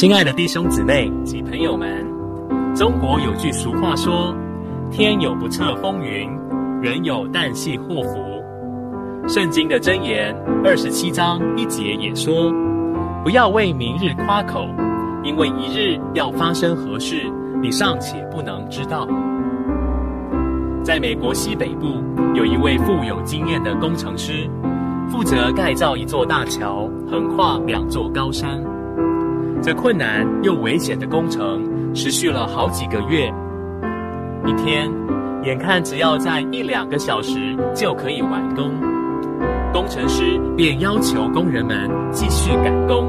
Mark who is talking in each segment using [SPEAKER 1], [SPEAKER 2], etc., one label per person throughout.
[SPEAKER 1] 亲爱的弟兄姊妹及朋友们，中国有句俗话说：“天有不测风云，人有旦夕祸福。”圣经的箴言二十七章一节也说：“不要为明日夸口，因为一日要发生何事，你尚且不能知道。”在美国西北部，有一位富有经验的工程师，负责盖造一座大桥，横跨两座高山。这困难又危险的工程持续了好几个月。一天，眼看只要在一两个小时就可以完工，工程师便要求工人们继续赶工。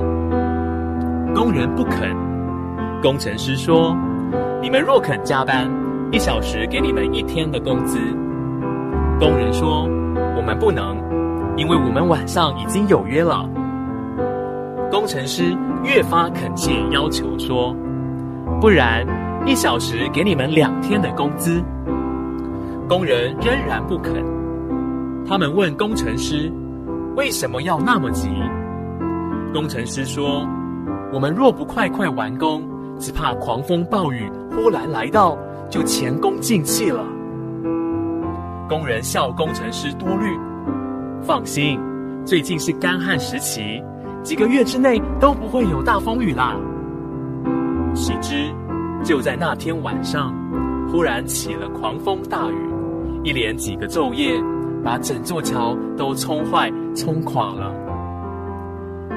[SPEAKER 1] 工人不肯。工程师说：“你们若肯加班，一小时给你们一天的工资。”工人说：“我们不能，因为我们晚上已经有约了。”工程师越发恳切要求说：“不然，一小时给你们两天的工资。”工人仍然不肯。他们问工程师：“为什么要那么急？”工程师说：“我们若不快快完工，只怕狂风暴雨忽然来到，就前功尽弃了。”工人笑工程师多虑：“放心，最近是干旱时期。”几个月之内都不会有大风雨啦。岂知，就在那天晚上，忽然起了狂风大雨，一连几个昼夜，把整座桥都冲坏、冲垮了。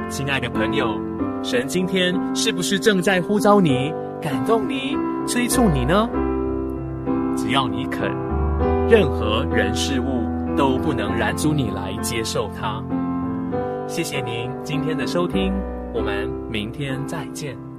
[SPEAKER 1] 亲爱的朋友，神今天是不是正在呼召你、感动你、催促你呢？只要你肯，任何人事物都不能拦阻你来接受它。谢谢您今天的收听，我们明天再见。